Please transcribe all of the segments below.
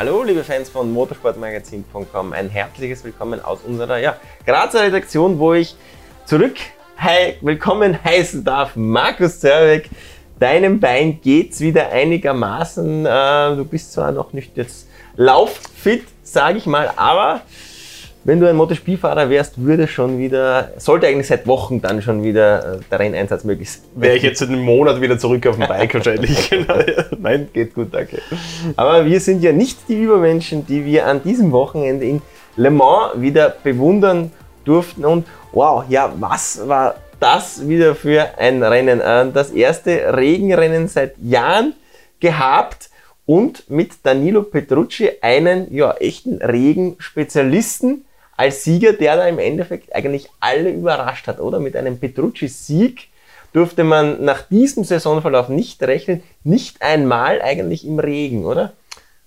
Hallo, liebe Fans von motorsportmagazin.com. Ein herzliches Willkommen aus unserer ja, Grazer Redaktion, wo ich zurück hi, willkommen heißen darf. Markus Zerbeck, deinem Bein geht's wieder einigermaßen. Äh, du bist zwar noch nicht jetzt lauffit, sage ich mal, aber wenn du ein MotoGP-Fahrer wärst, würde schon wieder, sollte eigentlich seit Wochen dann schon wieder äh, der Renneinsatz möglich sein. Wäre ich jetzt in einem Monat wieder zurück auf dem Bike wahrscheinlich. Genau, Nein, geht gut, danke. Aber wir sind ja nicht die Übermenschen, die wir an diesem Wochenende in Le Mans wieder bewundern durften. Und wow, ja, was war das wieder für ein Rennen? Äh, das erste Regenrennen seit Jahren gehabt und mit Danilo Petrucci einen ja, echten Regenspezialisten als Sieger, der da im Endeffekt eigentlich alle überrascht hat, oder? Mit einem Petrucci-Sieg durfte man nach diesem Saisonverlauf nicht rechnen, nicht einmal eigentlich im Regen, oder?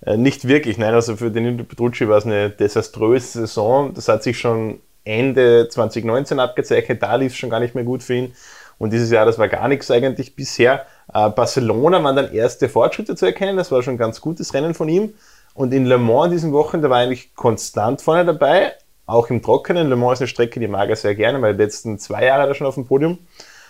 Äh, nicht wirklich, nein. Also für den Petrucci war es eine desaströse Saison. Das hat sich schon Ende 2019 abgezeichnet. Da lief es schon gar nicht mehr gut für ihn. Und dieses Jahr, das war gar nichts eigentlich bisher. Äh, Barcelona waren dann erste Fortschritte zu erkennen. Das war schon ein ganz gutes Rennen von ihm. Und in Le Mans diesen Wochen, da war er eigentlich konstant vorne dabei auch im Trockenen. Le Mans ist eine Strecke, die mag er sehr gerne, weil die letzten zwei Jahre da schon auf dem Podium.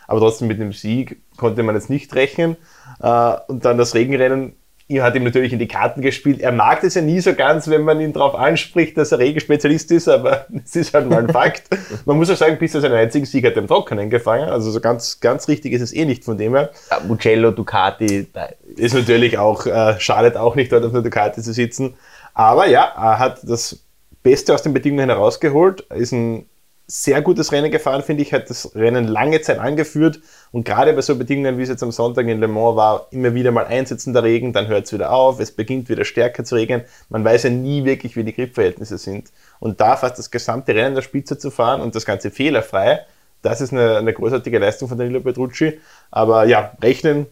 Aber trotzdem mit dem Sieg konnte man jetzt nicht rechnen. Äh, und dann das Regenrennen er hat ihm natürlich in die Karten gespielt. Er mag das ja nie so ganz, wenn man ihn darauf anspricht, dass er Regenspezialist ist, aber es ist halt mal ein Fakt. man muss auch sagen, bis er seinen einzigen Sieg hat im Trockenen gefangen. Also so ganz, ganz richtig ist es eh nicht von dem her. Ja, Mugello, Ducati. Ist natürlich auch, äh, schadet auch nicht, dort auf der Ducati zu sitzen. Aber ja, er hat das Beste aus den Bedingungen herausgeholt. Ist ein sehr gutes Rennen gefahren, finde ich, hat das Rennen lange Zeit angeführt und gerade bei so Bedingungen, wie es jetzt am Sonntag in Le Mans war, immer wieder mal einsetzender Regen, dann hört es wieder auf, es beginnt wieder stärker zu regnen. Man weiß ja nie wirklich, wie die Gripverhältnisse sind. Und da fast das gesamte Rennen der Spitze zu fahren und das Ganze fehlerfrei, das ist eine, eine großartige Leistung von Danilo Petrucci. Aber ja, rechnen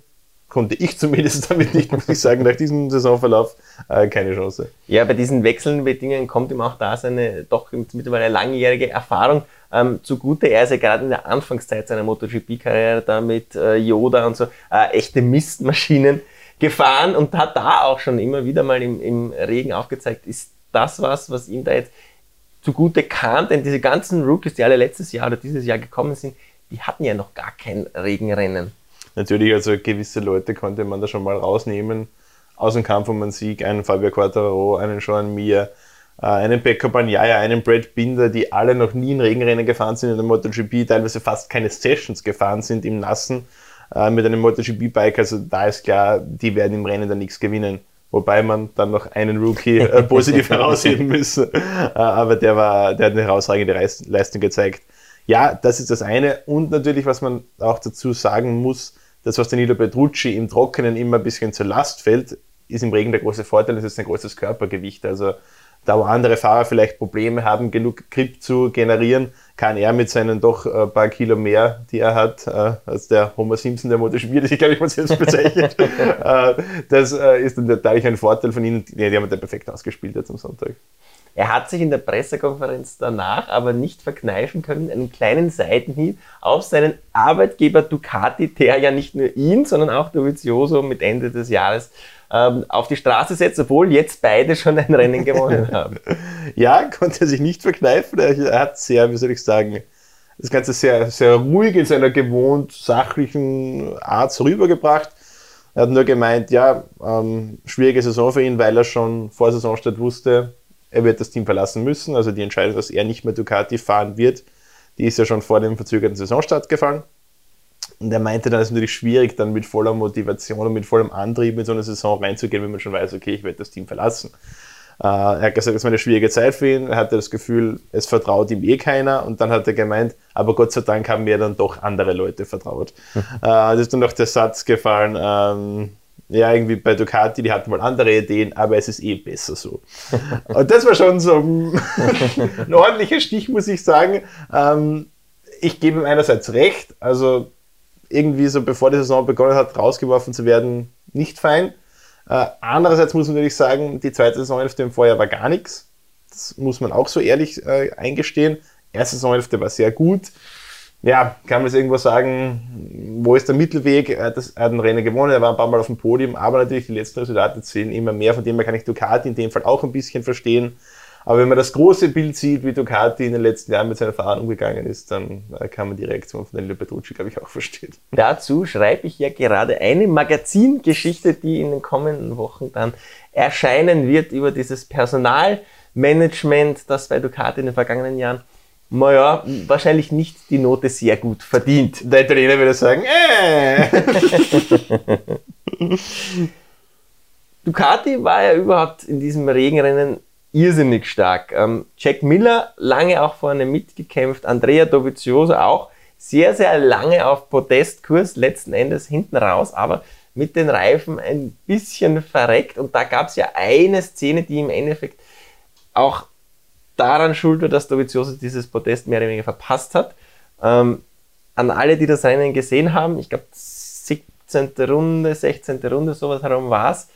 konnte ich zumindest damit nicht, muss ich sagen, nach diesem Saisonverlauf äh, keine Chance. Ja, bei diesen wechselnden Bedingungen kommt ihm auch da seine doch mittlerweile langjährige Erfahrung ähm, zugute. Er ist ja gerade in der Anfangszeit seiner MotoGP-Karriere da mit äh, Yoda und so äh, echte Mistmaschinen gefahren und hat da auch schon immer wieder mal im, im Regen aufgezeigt, ist das was, was ihm da jetzt zugute kam, denn diese ganzen Rookies, die alle letztes Jahr oder dieses Jahr gekommen sind, die hatten ja noch gar kein Regenrennen. Natürlich, also gewisse Leute konnte man da schon mal rausnehmen aus dem Kampf um einen Sieg. Einen Fabio Quattaro, einen Sean Mir, äh, einen Pekka Bagnaia, einen Brad Binder, die alle noch nie in Regenrennen gefahren sind in der MotoGP, teilweise fast keine Sessions gefahren sind im Nassen äh, mit einem MotoGP-Bike. Also da ist klar, die werden im Rennen dann nichts gewinnen. Wobei man dann noch einen Rookie äh, positiv herausheben müsse. aber der, war, der hat eine herausragende Leistung gezeigt. Ja, das ist das eine. Und natürlich, was man auch dazu sagen muss, das, was Danilo Petrucci im Trockenen immer ein bisschen zur Last fällt, ist im Regen der große Vorteil, das ist ein großes Körpergewicht. Also da wo andere Fahrer vielleicht Probleme haben, genug Grip zu generieren, kann er mit seinen doch ein äh, paar Kilo mehr, die er hat, äh, als der Homer Simpson der MotoGP, das ich glaube ich mal selbst bezeichnet. Äh, das ist dann natürlich ein Vorteil von ihnen. Die haben den perfekt ausgespielt jetzt am Sonntag. Er hat sich in der Pressekonferenz danach aber nicht verkneifen können, einen kleinen Seitenhieb auf seinen Arbeitgeber Ducati, der ja nicht nur ihn, sondern auch Dovizioso mit Ende des Jahres ähm, auf die Straße setzt, obwohl jetzt beide schon ein Rennen gewonnen haben. ja, konnte er sich nicht verkneifen. Er hat sehr, wie soll ich sagen, das Ganze sehr, sehr ruhig in seiner gewohnt sachlichen Art rübergebracht. Er hat nur gemeint, ja, ähm, schwierige Saison für ihn, weil er schon vor Saisonstart wusste, er wird das Team verlassen müssen. Also die Entscheidung, dass er nicht mehr Ducati fahren wird, die ist ja schon vor dem verzögerten Saisonstart gefallen. Und er meinte dann, es ist natürlich schwierig, dann mit voller Motivation und mit vollem Antrieb in so eine Saison reinzugehen, wenn man schon weiß, okay, ich werde das Team verlassen. Äh, er hat gesagt, es war eine schwierige Zeit für ihn. Er hatte das Gefühl, es vertraut ihm eh keiner. Und dann hat er gemeint, aber Gott sei Dank haben mir dann doch andere Leute vertraut. Mhm. Äh, das ist dann noch der Satz gefallen, ähm, ja, irgendwie bei Ducati, die hatten mal andere Ideen, aber es ist eh besser so. Und das war schon so ein ordentlicher Stich, muss ich sagen. Ähm, ich gebe ihm einerseits recht, also irgendwie so bevor die Saison begonnen hat, rausgeworfen zu werden, nicht fein. Äh, andererseits muss man natürlich sagen, die zweite Saisonhälfte im Vorjahr war gar nichts. Das muss man auch so ehrlich äh, eingestehen. Erste Saisonhälfte war sehr gut ja, kann man es irgendwo sagen, wo ist der Mittelweg? Er hat, das, er hat ein Rennen gewonnen, er war ein paar Mal auf dem Podium, aber natürlich die letzten Resultate zählen immer mehr, von dem her kann ich Ducati in dem Fall auch ein bisschen verstehen. Aber wenn man das große Bild sieht, wie Ducati in den letzten Jahren mit seinen Fahrern umgegangen ist, dann äh, kann man die Reaktion von Danilo Petrucci, glaube ich, auch verstehen. Dazu schreibe ich ja gerade eine Magazingeschichte, die in den kommenden Wochen dann erscheinen wird über dieses Personalmanagement, das bei Ducati in den vergangenen Jahren naja, wahrscheinlich nicht die Note sehr gut verdient. Der Italiener würde sagen, äh. Ducati war ja überhaupt in diesem Regenrennen irrsinnig stark. Ähm, Jack Miller lange auch vorne mitgekämpft, Andrea Dovizioso auch sehr, sehr lange auf Podestkurs, letzten Endes hinten raus, aber mit den Reifen ein bisschen verreckt. Und da gab es ja eine Szene, die im Endeffekt auch daran schuld war, dass Dovizioso dieses Podest mehr oder weniger verpasst hat. Ähm, an alle, die das Rennen gesehen haben, ich glaube 17. Runde, 16. Runde, sowas herum war es.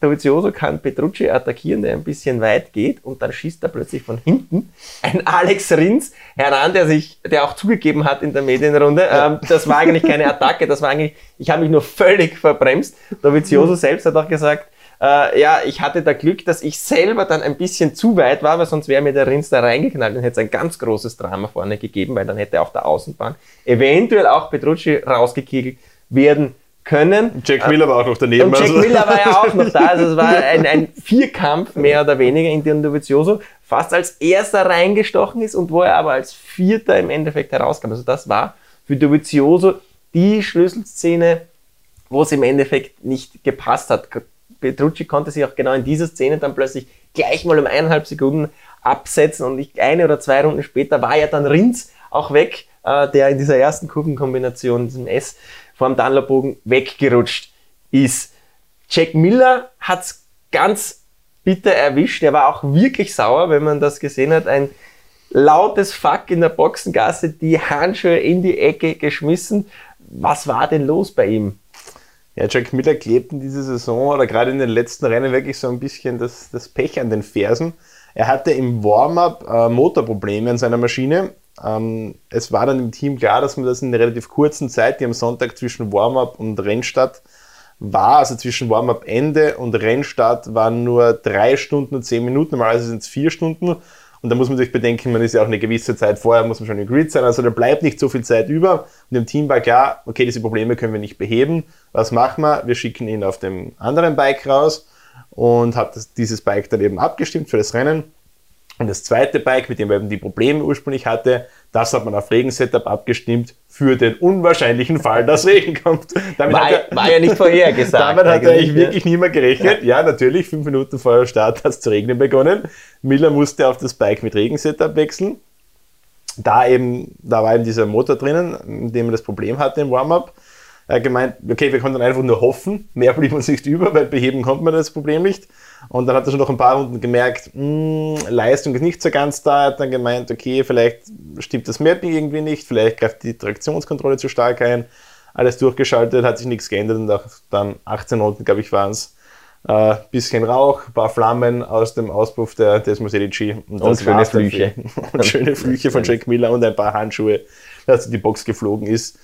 Dovizioso kann Petrucci attackieren, der ein bisschen weit geht und dann schießt er plötzlich von hinten ein Alex Rins heran, der sich, der auch zugegeben hat in der Medienrunde. Ähm, das war eigentlich keine Attacke, das war eigentlich, ich habe mich nur völlig verbremst. Dovizioso selbst hat auch gesagt, äh, ja, ich hatte da Glück, dass ich selber dann ein bisschen zu weit war, weil sonst wäre mir der Rins da reingeknallt und hätte es ein ganz großes Drama vorne gegeben, weil dann hätte auf der Außenbahn eventuell auch Petrucci rausgekegelt werden können. Jack Miller war auch noch daneben. Und Jack also. Miller war ja auch noch da. Also es war ein, ein Vierkampf mehr oder weniger in den Dovizioso, fast als erster reingestochen ist und wo er aber als Vierter im Endeffekt herauskam. Also das war für Dovizioso die Schlüsselszene, wo es im Endeffekt nicht gepasst hat. Petrucci konnte sich auch genau in dieser Szene dann plötzlich gleich mal um eineinhalb Sekunden absetzen und ich, eine oder zwei Runden später war ja dann Rins auch weg, äh, der in dieser ersten Kurvenkombination, diesem S, vom Dunlop-Bogen weggerutscht ist. Jack Miller hat es ganz bitter erwischt. Er war auch wirklich sauer, wenn man das gesehen hat. Ein lautes Fuck in der Boxengasse, die Handschuhe in die Ecke geschmissen. Was war denn los bei ihm? Ja, Jack Miller klebt in dieser Saison oder gerade in den letzten Rennen wirklich so ein bisschen das, das Pech an den Fersen. Er hatte im Warm-up äh, Motorprobleme an seiner Maschine ähm, es war dann im Team klar, dass man das in einer relativ kurzen Zeit, die am Sonntag zwischen Warm-up und Rennstart war, also zwischen Warm-up-Ende und Rennstart waren nur drei Stunden und zehn Minuten, normalerweise sind es vier Stunden. Und da muss man sich bedenken, man ist ja auch eine gewisse Zeit vorher, muss man schon im Grid sein, also da bleibt nicht so viel Zeit über. Und im Team war klar, okay, diese Probleme können wir nicht beheben. Was machen wir? Wir schicken ihn auf dem anderen Bike raus und hat dieses Bike dann eben abgestimmt für das Rennen. Und das zweite Bike, mit dem man eben die Probleme ursprünglich hatte, das hat man auf Regensetup abgestimmt für den unwahrscheinlichen Fall, dass Regen kommt. Damit war, er, war ja nicht vorhergesagt. Damit hat er eigentlich wirklich niemand gerechnet. Ja. ja, natürlich, fünf Minuten vor Start hat es zu regnen begonnen. Miller musste auf das Bike mit Regensetup wechseln. Da eben, da war eben dieser Motor drinnen, in dem er das Problem hatte im Warm-up. Er hat gemeint, okay, wir konnten einfach nur hoffen, mehr blieb uns nicht über, weil beheben konnte man das Problem nicht. Und dann hat er schon noch ein paar Runden gemerkt, mh, hm, Leistung ist nicht so ganz da. Er hat dann gemeint, okay, vielleicht stimmt das Mapping irgendwie nicht, vielleicht greift die Traktionskontrolle zu stark ein. Alles durchgeschaltet, hat sich nichts geändert und auch dann 18 Runden, glaube ich, waren es. Äh, bisschen Rauch, ein paar Flammen aus dem Auspuff der, des Mercedes und, und schöne Flüche. und schöne Flüche von Jack Miller und ein paar Handschuhe, dass die Box geflogen ist.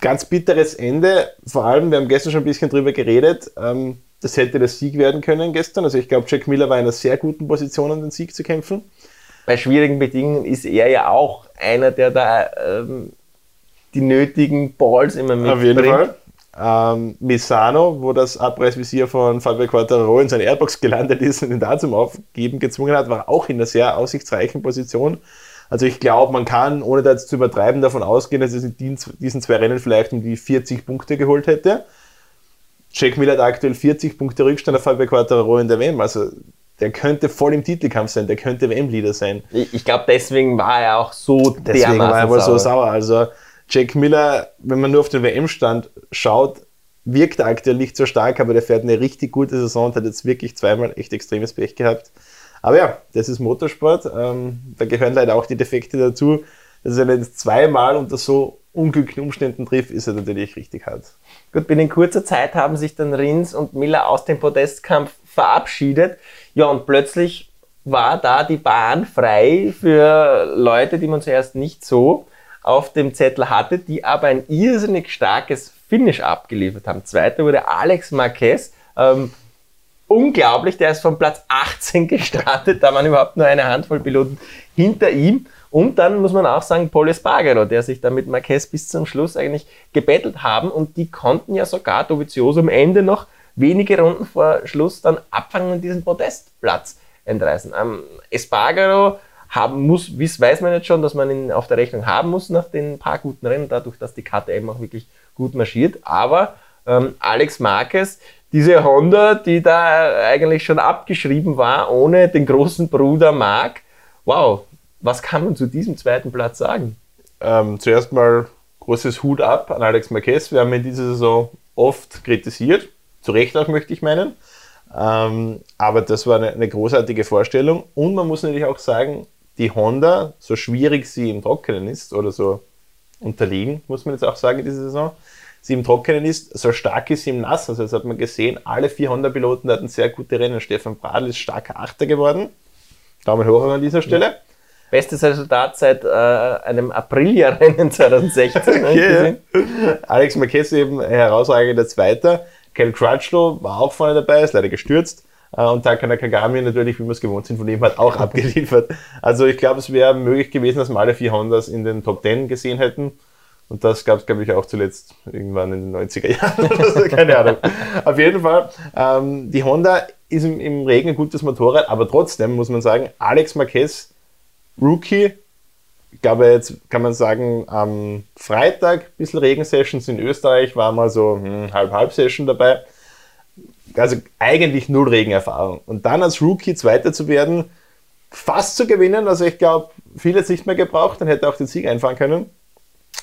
Ganz bitteres Ende, vor allem, wir haben gestern schon ein bisschen drüber geredet. Ähm, das hätte der Sieg werden können gestern. Also ich glaube, Jack Miller war in einer sehr guten Position, um den Sieg zu kämpfen. Bei schwierigen Bedingungen ist er ja auch einer, der da ähm, die nötigen Balls immer mitbringt. Auf jeden Fall. Ähm, Misano, wo das Abreißvisier von Fabio Quattaro in seine Airbox gelandet ist und ihn da zum Aufgeben gezwungen hat, war auch in einer sehr aussichtsreichen Position. Also ich glaube, man kann, ohne da jetzt zu übertreiben, davon ausgehen, dass er in diesen zwei Rennen vielleicht um die 40 Punkte geholt hätte. Jack Miller hat aktuell 40 Punkte Rückstand auf Fabio Quattararo in der WM. Also der könnte voll im Titelkampf sein, der könnte WM-Leader sein. Ich, ich glaube, deswegen war er auch so Deswegen war er wohl so sauer. Also Jack Miller, wenn man nur auf den WM-Stand schaut, wirkt er aktuell nicht so stark, aber der fährt eine richtig gute Saison und hat jetzt wirklich zweimal echt extremes Pech gehabt. Aber ja, das ist Motorsport. Ähm, da gehören leider auch die Defekte dazu. Dass er jetzt zweimal unter so unglücklichen Umständen trifft, ist er natürlich richtig hart. Gut, binnen kurzer Zeit haben sich dann Rins und Miller aus dem Podestkampf verabschiedet. Ja, und plötzlich war da die Bahn frei für Leute, die man zuerst nicht so auf dem Zettel hatte, die aber ein irrsinnig starkes Finish abgeliefert haben. Zweiter wurde Alex Marquez. Ähm, unglaublich, der ist von Platz 18 gestartet, da waren überhaupt nur eine Handvoll Piloten hinter ihm. Und dann muss man auch sagen, Paul Espargaro, der sich da mit Marquez bis zum Schluss eigentlich gebettelt haben und die konnten ja sogar Dovizioso am Ende noch wenige Runden vor Schluss dann abfangen und diesen Podestplatz entreißen. Ähm, Espargaro haben muss, wie weiß man jetzt schon, dass man ihn auf der Rechnung haben muss nach den paar guten Rennen, dadurch, dass die KTM auch wirklich gut marschiert. Aber ähm, Alex Marquez, diese Honda, die da eigentlich schon abgeschrieben war, ohne den großen Bruder Mark, wow, was kann man zu diesem zweiten Platz sagen? Ähm, zuerst mal großes Hut ab an Alex Marquez. Wir haben ihn diese Saison oft kritisiert, zu Recht auch möchte ich meinen. Ähm, aber das war eine, eine, großartige Vorstellung. Und man muss natürlich auch sagen, die Honda, so schwierig sie im Trockenen ist oder so unterlegen, muss man jetzt auch sagen, diese Saison, sie im Trockenen ist, so stark ist sie im Nass. Also das hat man gesehen, alle vier Honda-Piloten hatten sehr gute Rennen. Stefan Bradl ist starker Achter geworden. Daumen hoch an dieser Stelle. Ja bestes Resultat seit äh, einem Aprilia-Rennen 2016. okay, ja. Alex Marquez eben herausragender Zweiter. Kel Crutchlow war auch vorne dabei, ist leider gestürzt. Äh, und Takana Kagami natürlich, wie wir es gewohnt sind, von ihm hat auch abgeliefert. Also ich glaube, es wäre möglich gewesen, dass wir alle vier Hondas in den Top 10 gesehen hätten. Und das gab es, glaube ich, auch zuletzt irgendwann in den 90er Jahren. Keine Ahnung. Auf jeden Fall, ähm, die Honda ist im, im Regen ein gutes Motorrad, aber trotzdem muss man sagen, Alex Marquez Rookie. Ich glaube, jetzt kann man sagen, am Freitag ein bisschen Regensessions in Österreich, war mal so hm, halb-halb-Session dabei. Also eigentlich null Regenerfahrung. Und dann als Rookie Zweiter zu werden, fast zu gewinnen, also ich glaube, viele es nicht mehr gebraucht, dann hätte er auch den Sieg einfahren können.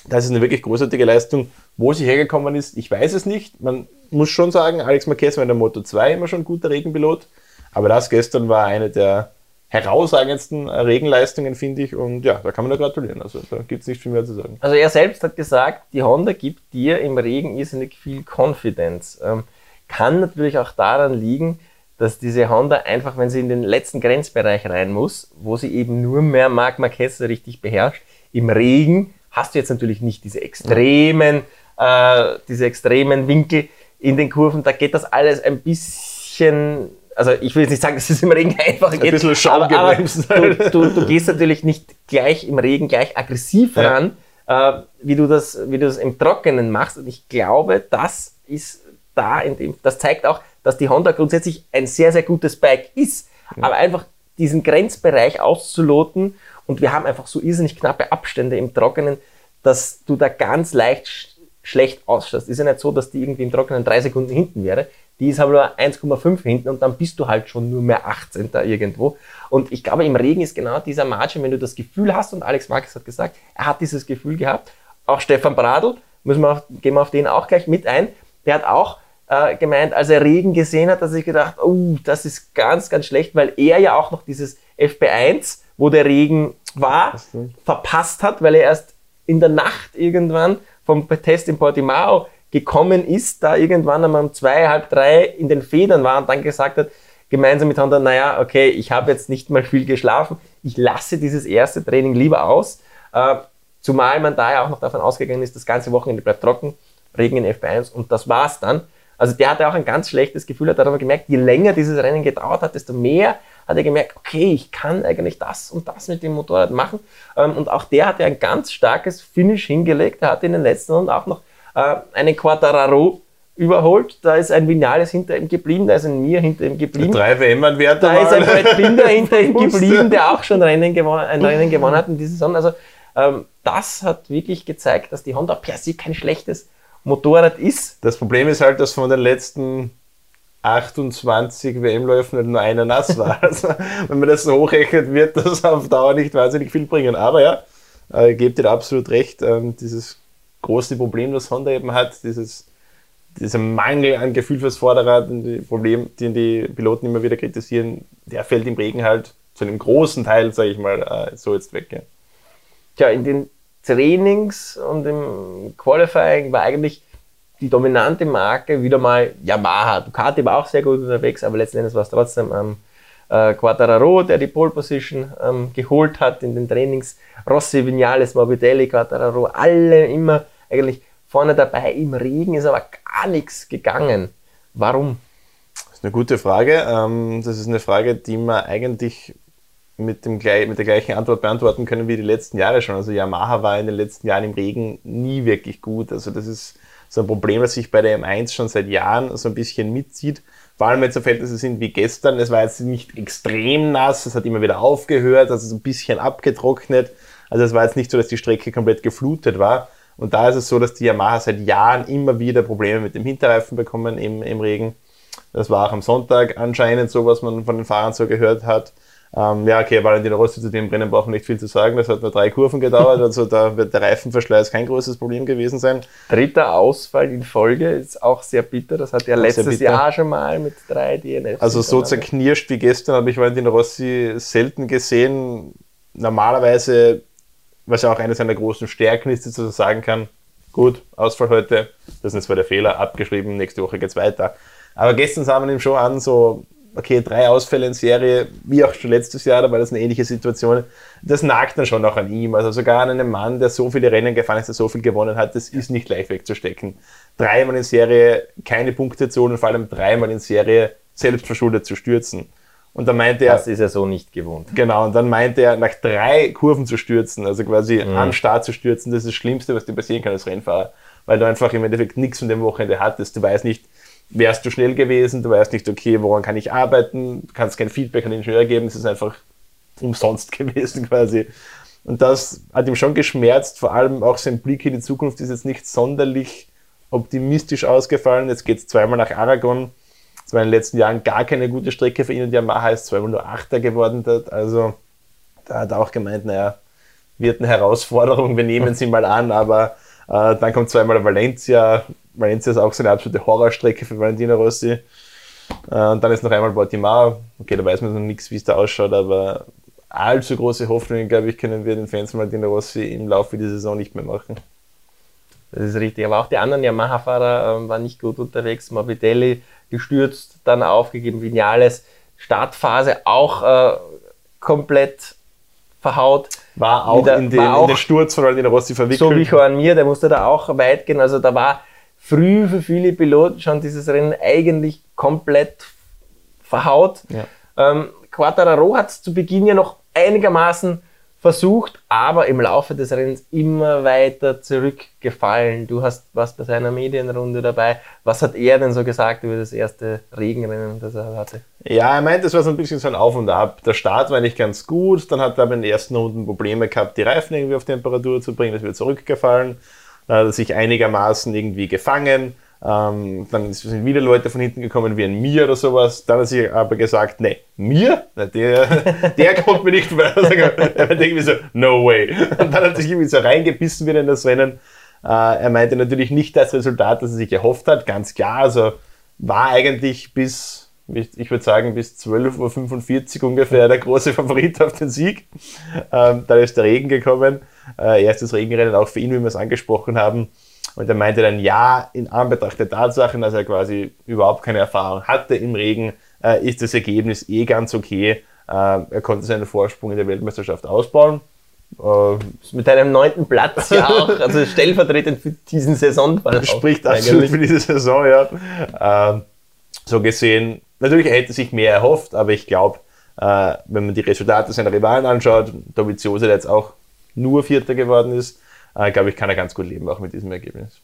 Das ist eine wirklich großartige Leistung. Wo sie hergekommen ist, ich weiß es nicht. Man muss schon sagen, Alex Marquez war in der Moto 2 immer schon ein guter Regenpilot. Aber das gestern war eine der herausragendsten Regenleistungen, finde ich. Und ja, da kann man nur gratulieren. Also da gibt es nicht viel mehr zu sagen. Also er selbst hat gesagt, die Honda gibt dir im Regen irrsinnig viel Confidence. Ähm, kann natürlich auch daran liegen, dass diese Honda einfach, wenn sie in den letzten Grenzbereich rein muss, wo sie eben nur mehr Marc Marquez richtig beherrscht, im Regen hast du jetzt natürlich nicht diese extremen, äh, diese extremen Winkel in den Kurven. Da geht das alles ein bisschen also ich will jetzt nicht sagen, dass es im Regen einfacher geht. Ein bisschen Schaum aber, aber du, du, du, gehst natürlich nicht gleich im Regen gleich aggressiv ja. ran, äh, wie, du das, wie du das im Trockenen machst. Und ich glaube, das ist da in dem, das zeigt auch, dass die Honda grundsätzlich ein sehr, sehr gutes Bike ist. Ja. Aber einfach diesen Grenzbereich auszuloten und wir haben einfach so irrsinnig knappe Abstände im Trockenen, dass du da ganz leicht sch schlecht ausschaust. Ist ja nicht so, dass die irgendwie im Trockenen drei Sekunden hinten wäre die ist aber nur 1,5 hinten und dann bist du halt schon nur mehr 18 da irgendwo. Und ich glaube, im Regen ist genau dieser Margin, wenn du das Gefühl hast, und Alex Marquez hat gesagt, er hat dieses Gefühl gehabt, auch Stefan Bradl, müssen wir auf, gehen wir auf den auch gleich mit ein, der hat auch äh, gemeint, als er Regen gesehen hat, dass ich gedacht, oh, das ist ganz, ganz schlecht, weil er ja auch noch dieses FP1, wo der Regen war, verpasst hat, weil er erst in der Nacht irgendwann vom Test in Portimao gekommen ist, da irgendwann einmal um zwei, halb drei in den Federn war und dann gesagt hat, gemeinsam mit Honda, naja, okay, ich habe jetzt nicht mal viel geschlafen, ich lasse dieses erste Training lieber aus. Äh, zumal man da ja auch noch davon ausgegangen ist, das ganze Wochenende bleibt trocken, Regen in F1 und das war's dann. Also der hatte auch ein ganz schlechtes Gefühl, hat aber gemerkt, je länger dieses Rennen gedauert hat, desto mehr hat er gemerkt, okay, ich kann eigentlich das und das mit dem Motorrad machen. Ähm, und auch der hatte ein ganz starkes Finish hingelegt. Er hatte in den letzten Runden auch noch äh, einen Quattararo überholt. Da ist ein Vinales hinter ihm geblieben, da ist ein Mir hinter ihm geblieben. Drei WM-Anwärter. Da ist ein Brett Binder hinter ihm geblieben, der auch schon Rennen gewonnen, ein Rennen gewonnen hat in dieser Saison. Also ähm, das hat wirklich gezeigt, dass die Honda per se kein schlechtes Motorrad ist. Das Problem ist halt, dass von den letzten 28 WM-Läufen halt nur einer nass war. Also, wenn man das so hochrechnet, wird das auf Dauer nicht wahnsinnig viel bringen. Aber ja, äh, gebt ihr absolut recht, ähm, dieses große Problem, das Honda eben hat, dieses, dieser Mangel an Gefühl fürs Vorderrad und die Problem, den die Piloten immer wieder kritisieren, der fällt im Regen halt zu einem großen Teil, sage ich mal, äh, so jetzt weg. Ja. Tja, in den Trainings und im Qualifying war eigentlich die dominante Marke wieder mal Yamaha. Ducati war auch sehr gut unterwegs, aber letzten Endes war es trotzdem ähm, äh, Quattararo, der die Pole Position ähm, geholt hat in den Trainings, Rossi, Vinales, Morbidelli, Quattararo, alle immer eigentlich vorne dabei. Im Regen ist aber gar nichts gegangen. Warum? Das ist eine gute Frage. Ähm, das ist eine Frage, die man eigentlich mit, dem, mit der gleichen Antwort beantworten können wie die letzten Jahre schon. Also Yamaha war in den letzten Jahren im Regen nie wirklich gut. Also das ist so ein Problem, das sich bei der M1 schon seit Jahren so ein bisschen mitzieht. Vor allem, wenn es so Verhältnisse sind wie gestern. Es war jetzt nicht extrem nass, es hat immer wieder aufgehört, also so ein bisschen abgetrocknet. Also es war jetzt nicht so, dass die Strecke komplett geflutet war. Und da ist es so, dass die Yamaha seit Jahren immer wieder Probleme mit dem Hinterreifen bekommen im, im Regen. Das war auch am Sonntag anscheinend so, was man von den Fahrern so gehört hat. Ähm, ja, okay, Valentino Rossi zu dem Rennen brauchen nicht viel zu sagen. Das hat nur drei Kurven gedauert, also da wird der Reifenverschleiß kein großes Problem gewesen sein. Dritter Ausfall in Folge ist auch sehr bitter. Das hat er letztes Jahr schon mal mit drei DNFs. Also so zerknirscht wie gestern habe ich Valentino Rossi selten gesehen. Normalerweise, was ja auch eine seiner großen Stärken ist, dass er sagen kann, gut, Ausfall heute, das ist jetzt zwar der Fehler, abgeschrieben, nächste Woche geht's weiter. Aber gestern sah man ihm schon an, so okay, drei Ausfälle in Serie, wie auch schon letztes Jahr, da war das eine ähnliche Situation. Das nagt dann schon auch an ihm. Also sogar an einem Mann, der so viele Rennen gefahren ist, der so viel gewonnen hat, das ist nicht leicht wegzustecken. Dreimal in Serie keine Punkte zu holen und vor allem dreimal in Serie selbstverschuldet zu stürzen. Und dann meinte er. Das ist er so nicht gewohnt. Genau, und dann meinte er, nach drei Kurven zu stürzen, also quasi mhm. am Start zu stürzen, das ist das Schlimmste, was dir passieren kann als Rennfahrer. Weil du einfach im Endeffekt nichts von dem Wochenende hattest. Du weißt nicht, wärst du schnell gewesen, du weißt nicht, okay, woran kann ich arbeiten, du kannst kein Feedback an den Ingenieur geben, es ist einfach umsonst gewesen quasi. Und das hat ihm schon geschmerzt, vor allem auch sein Blick in die Zukunft ist jetzt nicht sonderlich optimistisch ausgefallen. Jetzt geht es zweimal nach Aragon. Es war in den letzten Jahren gar keine gute Strecke für ihn und Yamaha ist zweimal nur Achter geworden dort. Also da hat er auch gemeint, naja, wird eine Herausforderung, wir nehmen sie mal an, aber äh, dann kommt zweimal Valencia, Valencia ist auch so eine absolute Horrorstrecke für Valentino Rossi. Äh, und dann ist noch einmal Baltimore. Okay, da weiß man noch nichts, wie es da ausschaut, aber allzu große Hoffnungen, glaube ich, können wir den Fans von Valentino Rossi im Laufe der Saison nicht mehr machen. Das ist richtig, aber auch die anderen Yamaha-Fahrer äh, waren nicht gut unterwegs. Morbidelli gestürzt, dann aufgegeben, Vinales, Startphase auch äh, komplett verhaut. War auch, Wieder, in, den, war auch in den Sturz von Valentino Rossi verwickelt. So wie Juan Mir, der musste da auch weit gehen. Also da war früh für viele Piloten schon dieses Rennen eigentlich komplett verhaut. Ja. Ähm, Quattararo hat es zu Beginn ja noch einigermaßen versucht, aber im Laufe des Rennens immer weiter zurückgefallen. Du hast was bei seiner Medienrunde dabei. Was hat er denn so gesagt über das erste Regenrennen, das er hatte? Ja, er meint, es war so ein bisschen so ein Auf und Ab. Der Start war nicht ganz gut, dann hat er aber in den ersten Runden Probleme gehabt, die Reifen irgendwie auf Temperatur zu bringen, das wird zurückgefallen. Er sich einigermaßen irgendwie gefangen. Ähm, dann sind wieder Leute von hinten gekommen wie ein Mir oder sowas. Dann hat er sich aber gesagt, nee, mir? Der, der kommt mir nicht weiter. Er denkt irgendwie so, no way. Und dann hat er sich irgendwie so reingebissen wieder in das Rennen. Äh, er meinte natürlich nicht das Resultat, das er sich erhofft hat, ganz klar. Also war eigentlich bis, ich würde sagen, bis 12.45 Uhr ungefähr der große Favorit auf den Sieg. Ähm, dann ist der Regen gekommen. Äh, erstes Regenrennen auch für ihn, wie wir es angesprochen haben. Und er meinte dann, ja, in Anbetracht der Tatsachen, dass er quasi überhaupt keine Erfahrung hatte im Regen, äh, ist das Ergebnis eh ganz okay. Äh, er konnte seinen Vorsprung in der Weltmeisterschaft ausbauen. Äh, mit einem neunten Platz ja auch, also stellvertretend für diesen Saisonverlauf. Spricht absolut für diese Saison, ja. Ähm, so gesehen, natürlich er hätte sich mehr erhofft, aber ich glaube, äh, wenn man die Resultate seiner Rivalen anschaut, Dovizioso, der jetzt auch nur Vierter geworden ist, äh, glaube ich, kann er ganz gut leben, auch mit diesem Ergebnis.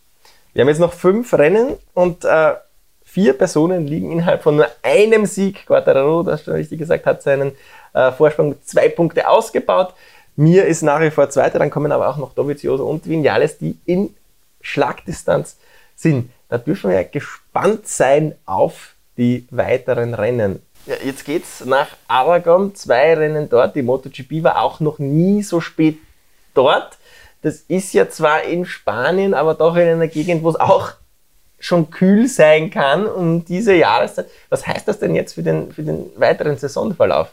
Wir haben jetzt noch fünf Rennen und äh, vier Personen liegen innerhalb von nur einem Sieg. Quattararo, das schon richtig gesagt, hat seinen äh, Vorsprung mit zwei Punkte ausgebaut. Mir ist nach wie vor Zweiter, dann kommen aber auch noch Dovizioso und Vinales, die in Schlagdistanz sind. Da dürfen wir gespannt sein auf die weiteren Rennen. Ja, jetzt geht's nach Aragon, zwei Rennen dort. Die MotoGP war auch noch nie so spät dort. Das ist ja zwar in Spanien, aber doch in einer Gegend, wo es auch schon kühl sein kann um diese Jahreszeit. Was heißt das denn jetzt für den, für den weiteren Saisonverlauf?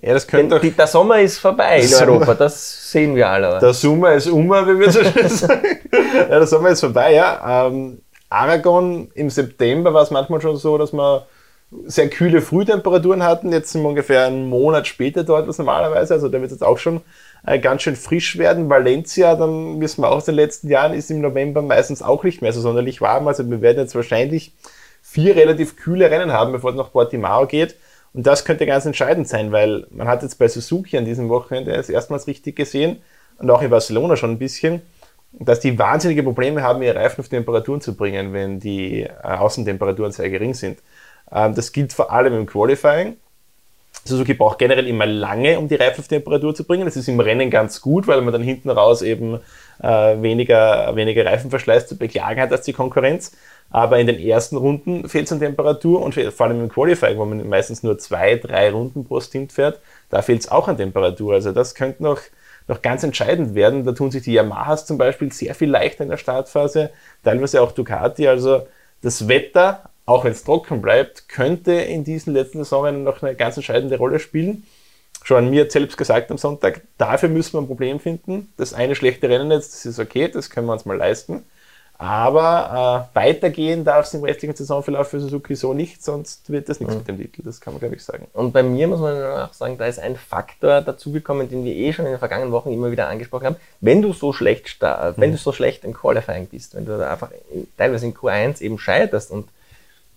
Ja, das könnte Denn, Der Sommer ist vorbei in Europa, das sehen wir alle. Der Sommer ist um, wie wir so schön sagen. ja, der Sommer ist vorbei, ja. Ähm, Aragon im September war es manchmal schon so, dass man sehr kühle Frühtemperaturen hatten. Jetzt sind wir ungefähr einen Monat später dort, was normalerweise. Also da wird es jetzt auch schon äh, ganz schön frisch werden. Valencia, dann wissen wir auch aus den letzten Jahren, ist im November meistens auch nicht mehr so sonderlich warm. Also wir werden jetzt wahrscheinlich vier relativ kühle Rennen haben, bevor es nach Portimao geht. Und das könnte ganz entscheidend sein, weil man hat jetzt bei Suzuki an diesem Wochenende das erstmals richtig gesehen und auch in Barcelona schon ein bisschen, dass die wahnsinnige Probleme haben, ihre Reifen auf Temperaturen zu bringen, wenn die äh, Außentemperaturen sehr gering sind. Ähm, das gilt vor allem im Qualifying. Suzuki braucht generell immer lange, um die Reifen auf Temperatur zu bringen. Das ist im Rennen ganz gut, weil man dann hinten raus eben äh, weniger, weniger Reifenverschleiß zu beklagen hat als die Konkurrenz. Aber in den ersten Runden fehlt es an Temperatur und vor allem im Qualifying, wo man meistens nur zwei, drei Runden pro Stint fährt, da fehlt es auch an Temperatur. Also das könnte noch, noch ganz entscheidend werden. Da tun sich die Yamahas zum Beispiel sehr viel leichter in der Startphase, teilweise auch Ducati. Also das Wetter, auch wenn es trocken bleibt, könnte in diesen letzten Saisonen noch eine ganz entscheidende Rolle spielen. Schon mir selbst gesagt am Sonntag, dafür müssen wir ein Problem finden. Das eine schlechte Rennen jetzt, das ist okay, das können wir uns mal leisten. Aber äh, weitergehen darf es im restlichen Saisonverlauf für Suzuki so nicht, sonst wird das nichts mhm. mit dem Titel, das kann man glaube ich sagen. Und bei mir muss man auch sagen, da ist ein Faktor dazugekommen, den wir eh schon in den vergangenen Wochen immer wieder angesprochen haben. Wenn du so schlecht, mhm. wenn du so schlecht im Qualifying bist, wenn du da einfach teilweise in Q1 eben scheiterst und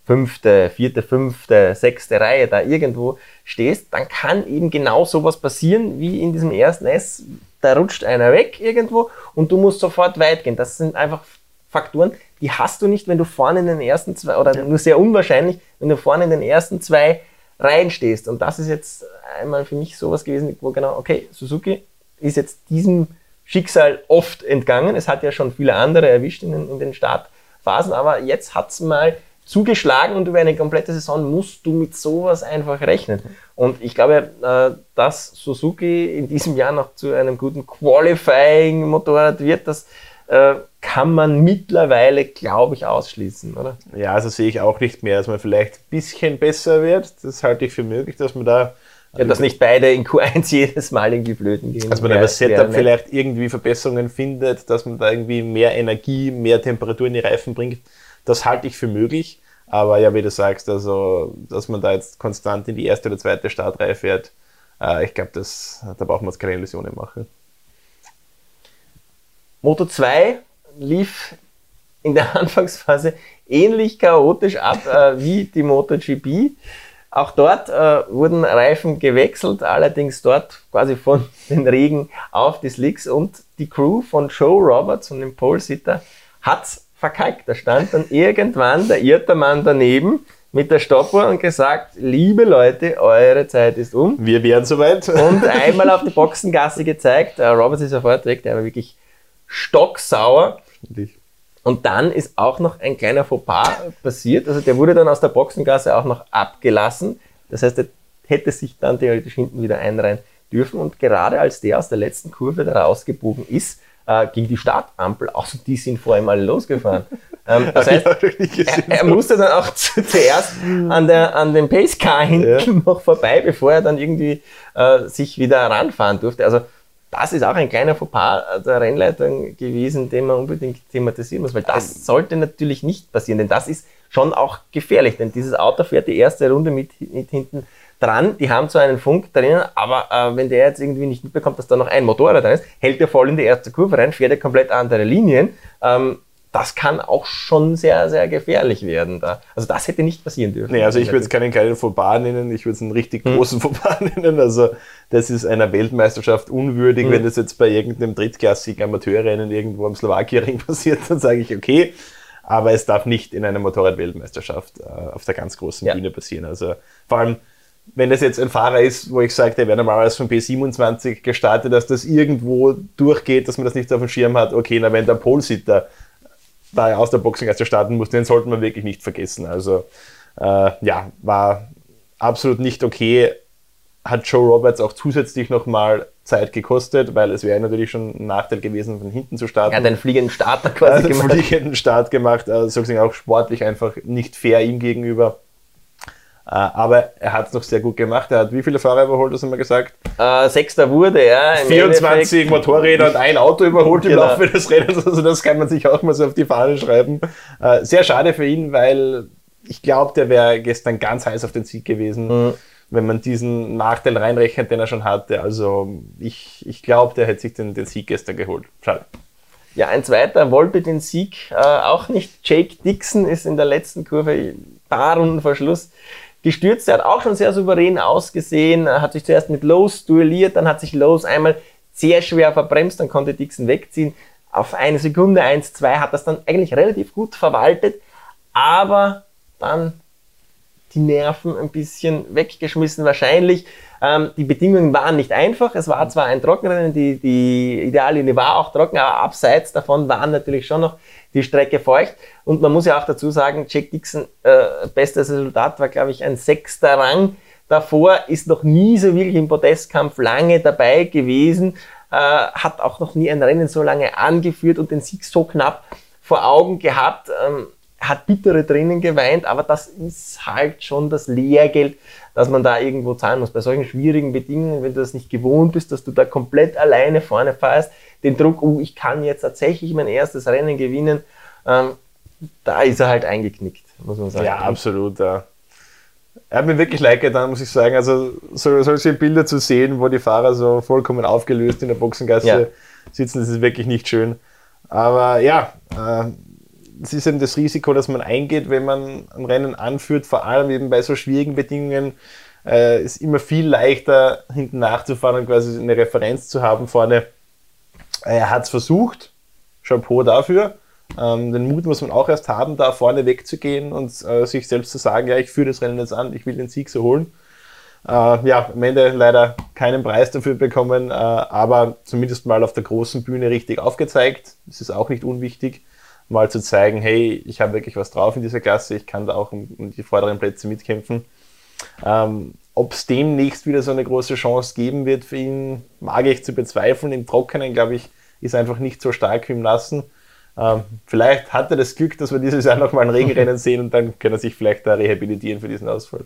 fünfte, vierte, fünfte, sechste Reihe da irgendwo stehst, dann kann eben genau sowas passieren wie in diesem ersten S. Da rutscht einer weg irgendwo und du musst sofort weit gehen. Das sind einfach Faktoren, die hast du nicht, wenn du vorne in den ersten zwei, oder ja. nur sehr unwahrscheinlich, wenn du vorne in den ersten zwei Reihen stehst. Und das ist jetzt einmal für mich sowas gewesen, wo genau, okay, Suzuki ist jetzt diesem Schicksal oft entgangen. Es hat ja schon viele andere erwischt in den, in den Startphasen, aber jetzt hat es mal zugeschlagen und über eine komplette Saison musst du mit sowas einfach rechnen. Und ich glaube, äh, dass Suzuki in diesem Jahr noch zu einem guten Qualifying-Motorrad wird, das äh, kann man mittlerweile, glaube ich, ausschließen, oder? Ja, also sehe ich auch nicht mehr, dass man vielleicht ein bisschen besser wird. Das halte ich für möglich, dass man da. Ja, dass nicht beide in Q1 jedes Mal irgendwie flöten gehen. Dass man aber Setup vielleicht irgendwie Verbesserungen findet, dass man da irgendwie mehr Energie, mehr Temperatur in die Reifen bringt. Das halte ich für möglich. Aber ja, wie du sagst, also, dass man da jetzt konstant in die erste oder zweite Startreihe fährt, äh, ich glaube, da brauchen wir uns keine Illusionen machen. Moto 2 lief in der Anfangsphase ähnlich chaotisch ab äh, wie die MotoGP. Auch dort äh, wurden Reifen gewechselt, allerdings dort quasi von den Regen auf die Slicks und die Crew von Joe Roberts und dem Pole Sitter hat's verkalkt. Da stand dann irgendwann der Irrtermann daneben mit der Stoppuhr und gesagt, liebe Leute, eure Zeit ist um. Wir wären soweit. Und einmal auf die Boxengasse gezeigt. Uh, Roberts ist sofort weg, der war wirklich stocksauer. Und dann ist auch noch ein kleiner Fauxpas passiert. Also der wurde dann aus der Boxengasse auch noch abgelassen. Das heißt, er hätte sich dann theoretisch hinten wieder einreihen dürfen. Und gerade als der aus der letzten Kurve da rausgebogen ist, äh, ging die Startampel aus und die sind vor ihm alle losgefahren. Ähm, das heißt, er, er, musste dann auch zuerst an, der, an dem Pacecar hinten ja. noch vorbei, bevor er dann irgendwie äh, sich wieder ranfahren durfte. Also das ist auch ein kleiner Fauxpas der Rennleitung gewesen, den man unbedingt thematisieren muss, weil das sollte natürlich nicht passieren, denn das ist schon auch gefährlich, denn dieses Auto fährt die erste Runde mit, mit hinten dran, die haben zwar einen Funk drinnen, aber äh, wenn der jetzt irgendwie nicht mitbekommt, dass da noch ein Motorrad drin ist, hält er voll in die erste Kurve rein, fährt er komplett andere Linien. Ähm, das kann auch schon sehr, sehr gefährlich werden. Da. Also das hätte nicht passieren dürfen. Nee, also ich würde es keinen kleinen Fauxpas nennen, ich würde es einen richtig hm. großen Fauxpas nennen. Also das ist einer Weltmeisterschaft unwürdig. Hm. Wenn das jetzt bei irgendeinem drittklassigen Amateurrennen irgendwo am Slowakien passiert, dann sage ich okay. Aber es darf nicht in einer Motorrad-Weltmeisterschaft äh, auf der ganz großen ja. Bühne passieren. Also vor allem, wenn das jetzt ein Fahrer ist, wo ich sage, der wäre normalerweise von P27 gestartet, dass das irgendwo durchgeht, dass man das nicht auf dem Schirm hat, okay, na wenn der Polsitter da er aus der Boxengasse starten muss, den sollten wir wirklich nicht vergessen. Also äh, ja, war absolut nicht okay. Hat Joe Roberts auch zusätzlich nochmal Zeit gekostet, weil es wäre natürlich schon ein Nachteil gewesen, von hinten zu starten. Er hat einen fliegenden Starter quasi gemacht. Einen fliegenden Start gemacht, also sozusagen auch sportlich einfach nicht fair ihm gegenüber. Äh, aber er hat es noch sehr gut gemacht. Er hat wie viele Fahrer überholt, das haben wir gesagt? Äh, Sechster wurde er. 24 Endeffekt. Motorräder und ein Auto überholt genau. im Laufe des Rennens. Also das kann man sich auch mal so auf die Fahne schreiben. Äh, sehr schade für ihn, weil ich glaube, der wäre gestern ganz heiß auf den Sieg gewesen, mhm. wenn man diesen Nachteil reinrechnet, den er schon hatte. Also ich, ich glaube, der hätte sich den, den Sieg gestern geholt. Schade. Ja, ein zweiter wollte den Sieg äh, auch nicht. Jake Dixon ist in der letzten Kurve, ein paar Runden vor Schluss, gestürzt. Er hat auch schon sehr souverän ausgesehen, hat sich zuerst mit Lowe's duelliert, dann hat sich Lowe's einmal sehr schwer verbremst, dann konnte Dixon wegziehen. Auf eine Sekunde, eins, zwei hat das dann eigentlich relativ gut verwaltet, aber dann die Nerven ein bisschen weggeschmissen wahrscheinlich. Ähm, die Bedingungen waren nicht einfach. Es war zwar ein Trockenrennen, die, die Ideallinie war auch trocken, aber abseits davon waren natürlich schon noch die Strecke feucht. Und man muss ja auch dazu sagen, Jack Dixon, äh, bestes Resultat war, glaube ich, ein sechster Rang. Davor ist noch nie so wirklich im Podestkampf lange dabei gewesen, äh, hat auch noch nie ein Rennen so lange angeführt und den Sieg so knapp vor Augen gehabt. Ähm, hat bittere Tränen geweint, aber das ist halt schon das Lehrgeld, dass man da irgendwo zahlen muss. Bei solchen schwierigen Bedingungen, wenn du das nicht gewohnt bist, dass du da komplett alleine vorne fährst, den Druck, oh, ich kann jetzt tatsächlich mein erstes Rennen gewinnen, ähm, da ist er halt eingeknickt, muss man sagen. Ja, absolut. Ja. Er hat mir wirklich leid getan, muss ich sagen. Also so, solche Bilder zu sehen, wo die Fahrer so vollkommen aufgelöst in der Boxengasse ja. sitzen, das ist wirklich nicht schön. Aber ja, äh, das ist eben das Risiko, das man eingeht, wenn man ein Rennen anführt, vor allem eben bei so schwierigen Bedingungen. Äh, ist immer viel leichter, hinten nachzufahren und quasi eine Referenz zu haben vorne. Er hat es versucht, Chapeau dafür. Ähm, den Mut muss man auch erst haben, da vorne wegzugehen und äh, sich selbst zu sagen, ja, ich führe das Rennen jetzt an, ich will den Sieg so holen. Äh, ja, am Ende leider keinen Preis dafür bekommen, äh, aber zumindest mal auf der großen Bühne richtig aufgezeigt. Das ist auch nicht unwichtig mal zu zeigen, hey, ich habe wirklich was drauf in dieser Klasse, ich kann da auch um, um die vorderen Plätze mitkämpfen. Ähm, Ob es demnächst wieder so eine große Chance geben wird für ihn, mag ich zu bezweifeln. Im Trockenen, glaube ich, ist einfach nicht so stark wie im Nassen. Ähm, vielleicht hat er das Glück, dass wir dieses Jahr nochmal ein Regenrennen sehen und dann kann er sich vielleicht da rehabilitieren für diesen Ausfall.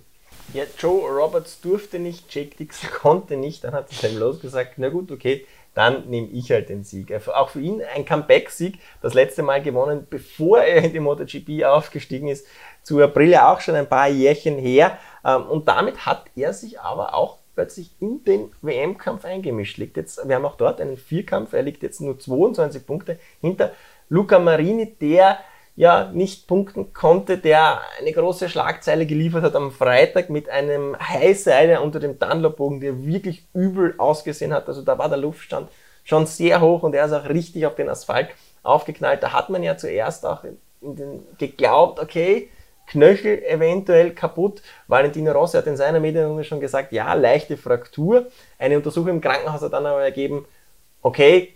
Ja, Joe Roberts durfte nicht, Jake Dixon konnte nicht, dann hat Sam Lowe gesagt, na gut, okay, dann nehme ich halt den Sieg. Also auch für ihn ein Comeback-Sieg, das letzte Mal gewonnen, bevor er in die MotoGP aufgestiegen ist, zu April ja auch schon ein paar Jährchen her. Ähm, und damit hat er sich aber auch plötzlich in den WM-Kampf eingemischt. Liegt jetzt, wir haben auch dort einen Vierkampf, er liegt jetzt nur 22 Punkte hinter Luca Marini, der ja nicht punkten konnte, der eine große Schlagzeile geliefert hat am Freitag mit einem Highsider unter dem Dunlop-Bogen, der wirklich übel ausgesehen hat. Also da war der Luftstand schon sehr hoch und er ist auch richtig auf den Asphalt aufgeknallt. Da hat man ja zuerst auch in den, geglaubt, okay, Knöchel eventuell kaputt. Valentino Rossi hat in seiner Medienrunde schon gesagt, ja, leichte Fraktur. Eine Untersuchung im Krankenhaus hat dann aber ergeben, okay,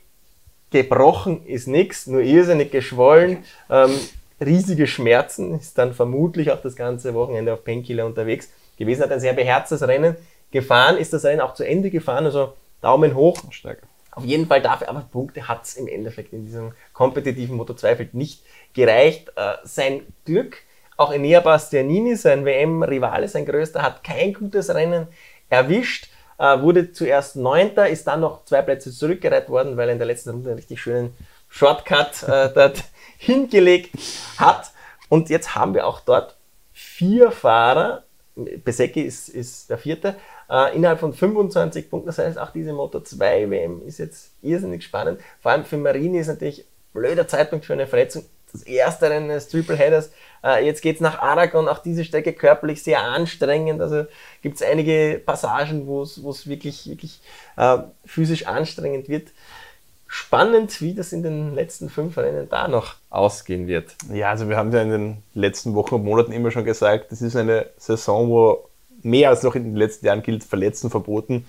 gebrochen ist nichts, nur irrsinnig geschwollen. Ähm, riesige Schmerzen, ist dann vermutlich auch das ganze Wochenende auf Painkiller unterwegs gewesen, hat ein sehr beherztes Rennen gefahren, ist das Rennen auch zu Ende gefahren, also Daumen hoch. Stark. Auf jeden Fall dafür, aber Punkte hat es im Endeffekt in diesem kompetitiven Moto 2 Feld nicht gereicht. Äh, sein Glück, auch Enea Bastianini, sein WM-Rivale, sein größter, hat kein gutes Rennen erwischt. Äh, wurde zuerst Neunter, ist dann noch zwei Plätze zurückgereiht worden, weil er in der letzten Runde einen richtig schönen Shortcut äh, dort hingelegt hat. Und jetzt haben wir auch dort vier Fahrer, Besecki ist, ist der vierte, äh, innerhalb von 25 Punkten. Das heißt, auch diese Moto 2 WM ist jetzt irrsinnig spannend. Vor allem für Marini ist natürlich blöder Zeitpunkt für eine Verletzung. Das erste Rennen des Triple Headers äh, jetzt geht es nach Aragon, auch diese Strecke körperlich sehr anstrengend. Also gibt es einige Passagen, wo es wirklich, wirklich äh, physisch anstrengend wird. Spannend, wie das in den letzten fünf Rennen da noch ausgehen wird. Ja, also wir haben ja in den letzten Wochen und Monaten immer schon gesagt, das ist eine Saison, wo mehr als noch in den letzten Jahren gilt, Verletzen verboten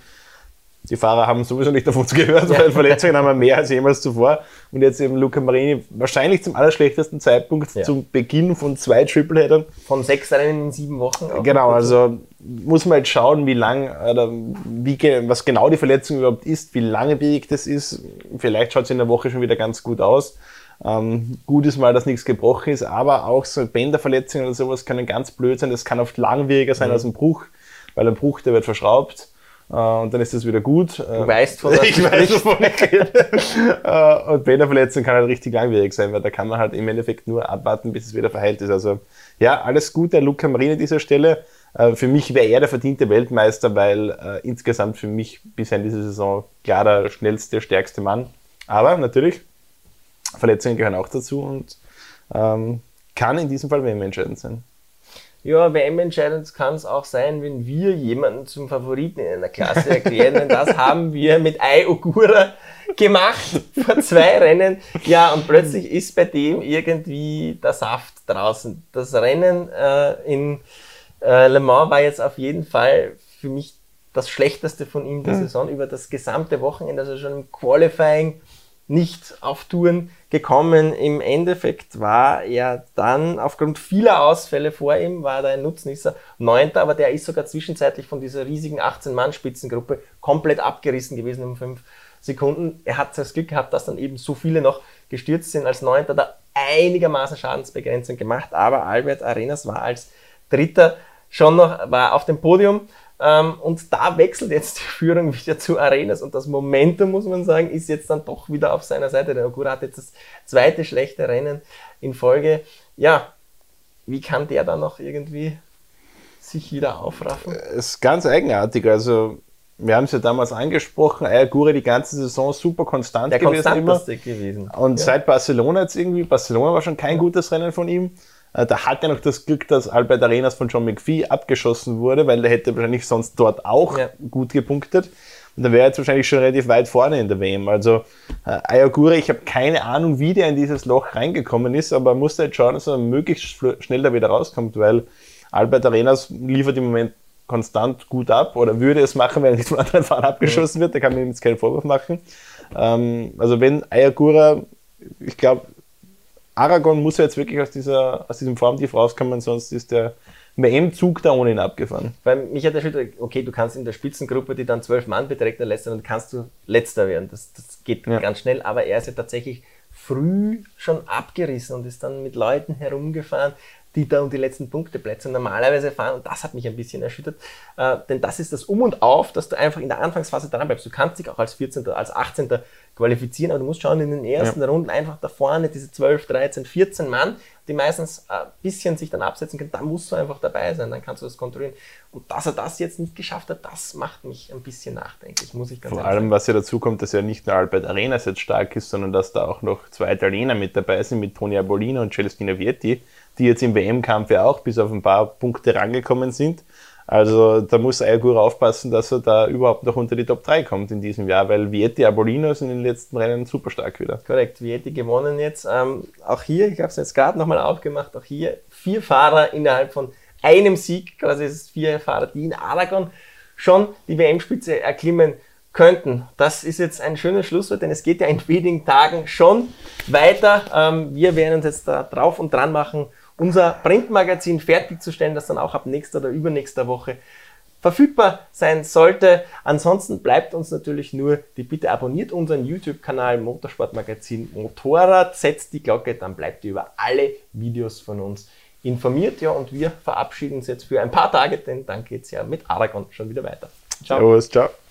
die Fahrer haben sowieso nicht uns gehört, weil Verletzungen haben wir mehr als jemals zuvor. Und jetzt eben Luca Marini wahrscheinlich zum allerschlechtesten Zeitpunkt ja. zum Beginn von zwei Tripleheadern. Von sechs Rennen in sieben Wochen. Genau, also muss man jetzt schauen, wie lang oder wie, was genau die Verletzung überhaupt ist, wie lange bewegt es ist. Vielleicht schaut es in der Woche schon wieder ganz gut aus. Ähm, gut ist mal, dass nichts gebrochen ist, aber auch so Bänderverletzungen oder sowas können ganz blöd sein. Das kann oft langwieriger sein mhm. als ein Bruch, weil ein Bruch, der wird verschraubt und dann ist das wieder gut. Du weißt von was ich weiß, wovon ich rede. Äh, und bei einer Verletzung kann halt richtig langwierig sein, weil da kann man halt im Endeffekt nur abwarten, bis es wieder verheilt ist. Also ja, alles Gute an Luca Marini an dieser Stelle. Äh, für mich wäre er der verdiente Weltmeister, weil äh, insgesamt für mich bisher in dieser Saison klar der schnellste, stärkste Mann. Aber natürlich, Verletzungen gehören auch dazu und ähm, kann in diesem Fall WM entscheidend sein. Ja, WM-entscheidend kann es auch sein, wenn wir jemanden zum Favoriten in einer Klasse erklären, denn das haben wir mit Ai Ogura gemacht vor zwei Rennen. Ja, und plötzlich ist bei dem irgendwie der Saft draußen. Das Rennen äh, in äh, Le Mans war jetzt auf jeden Fall für mich das schlechteste von ihm der mhm. Saison über das gesamte Wochenende, also schon im Qualifying nicht auf Touren gekommen. Im Endeffekt war er dann aufgrund vieler Ausfälle vor ihm, war er ein Nutznießer, Neunter, aber der ist sogar zwischenzeitlich von dieser riesigen 18-Mann-Spitzengruppe komplett abgerissen gewesen um fünf Sekunden. Er hat das Glück gehabt, dass dann eben so viele noch gestürzt sind als Neunter, da einigermaßen Schadensbegrenzung gemacht, aber Albert Arenas war als Dritter schon noch, war auf dem Podium und da wechselt jetzt die Führung wieder zu Arenas und das Momentum, muss man sagen, ist jetzt dann doch wieder auf seiner Seite. Der Ogura hat jetzt das zweite schlechte Rennen in Folge. Ja, wie kann der dann noch irgendwie sich wieder aufraffen? Es ist ganz eigenartig. Also, wir haben es ja damals angesprochen, Ayagura die ganze Saison super konstant der gewesen. Immer. gewesen. Und ja. seit Barcelona jetzt irgendwie, Barcelona war schon kein gutes Rennen von ihm. Äh, da hat er noch das Glück, dass Albert Arenas von John McPhee abgeschossen wurde, weil er hätte wahrscheinlich sonst dort auch ja. gut gepunktet. Und dann wäre er jetzt wahrscheinlich schon relativ weit vorne in der WM. Also äh, Ayagura, ich habe keine Ahnung, wie der in dieses Loch reingekommen ist, aber musste jetzt schauen, dass er möglichst schnell da wieder rauskommt, weil Albert Arenas liefert im Moment konstant gut ab oder würde es machen, wenn er nicht von anderen Fahrern abgeschossen wird. Da kann man ihm jetzt keinen Vorwurf machen. Ähm, also wenn Ayagura, ich glaube, Aragon muss ja jetzt wirklich aus, dieser, aus diesem Formtief rauskommen, sonst ist der WM-Zug da ohne ihn abgefahren. Weil mich hat erschüttert, okay, du kannst in der Spitzengruppe, die dann zwölf Mann beträgt, der Letzte, dann kannst du Letzter werden. Das, das geht ja. ganz schnell, aber er ist ja tatsächlich früh schon abgerissen und ist dann mit Leuten herumgefahren, die da um die letzten Punkteplätze normalerweise fahren. Und das hat mich ein bisschen erschüttert. Äh, denn das ist das Um und Auf, dass du einfach in der Anfangsphase dran bleibst. Du kannst dich auch als 14., als 18. qualifizieren, aber du musst schauen, in den ersten ja. Runden einfach da vorne diese 12, 13, 14 Mann, die meistens ein bisschen sich dann absetzen können, da musst du einfach dabei sein, dann kannst du das kontrollieren. Und dass er das jetzt nicht geschafft hat, das macht mich ein bisschen nachdenklich, muss ich ganz Vor allem, sagen. was ja dazu kommt, dass ja nicht nur Albert Arenas jetzt stark ist, sondern dass da auch noch zwei Italiener mit dabei sind, mit Toni Abolino und Celestina Vietti, die jetzt im WM-Kampf ja auch bis auf ein paar Punkte rangekommen sind. Also da muss Ayagura aufpassen, dass er da überhaupt noch unter die Top 3 kommt in diesem Jahr, weil Vietti Abolino sind in den letzten Rennen super stark wieder. Korrekt, Vietti gewonnen jetzt. Ähm, auch hier, ich habe es jetzt gerade nochmal aufgemacht, auch hier vier Fahrer innerhalb von einem Sieg, quasi es vier Fahrer, die in Aragon schon die WM-Spitze erklimmen könnten. Das ist jetzt ein schönes Schlusswort, denn es geht ja in wenigen Tagen schon weiter. Ähm, wir werden uns jetzt da drauf und dran machen, unser Printmagazin fertigzustellen, das dann auch ab nächster oder übernächster Woche verfügbar sein sollte. Ansonsten bleibt uns natürlich nur die Bitte, abonniert unseren YouTube-Kanal Motorsportmagazin Motorrad, setzt die Glocke, dann bleibt ihr über alle Videos von uns informiert. Ja, und wir verabschieden uns jetzt für ein paar Tage, denn dann geht es ja mit Aragon schon wieder weiter. Ciao. Servus, ciao.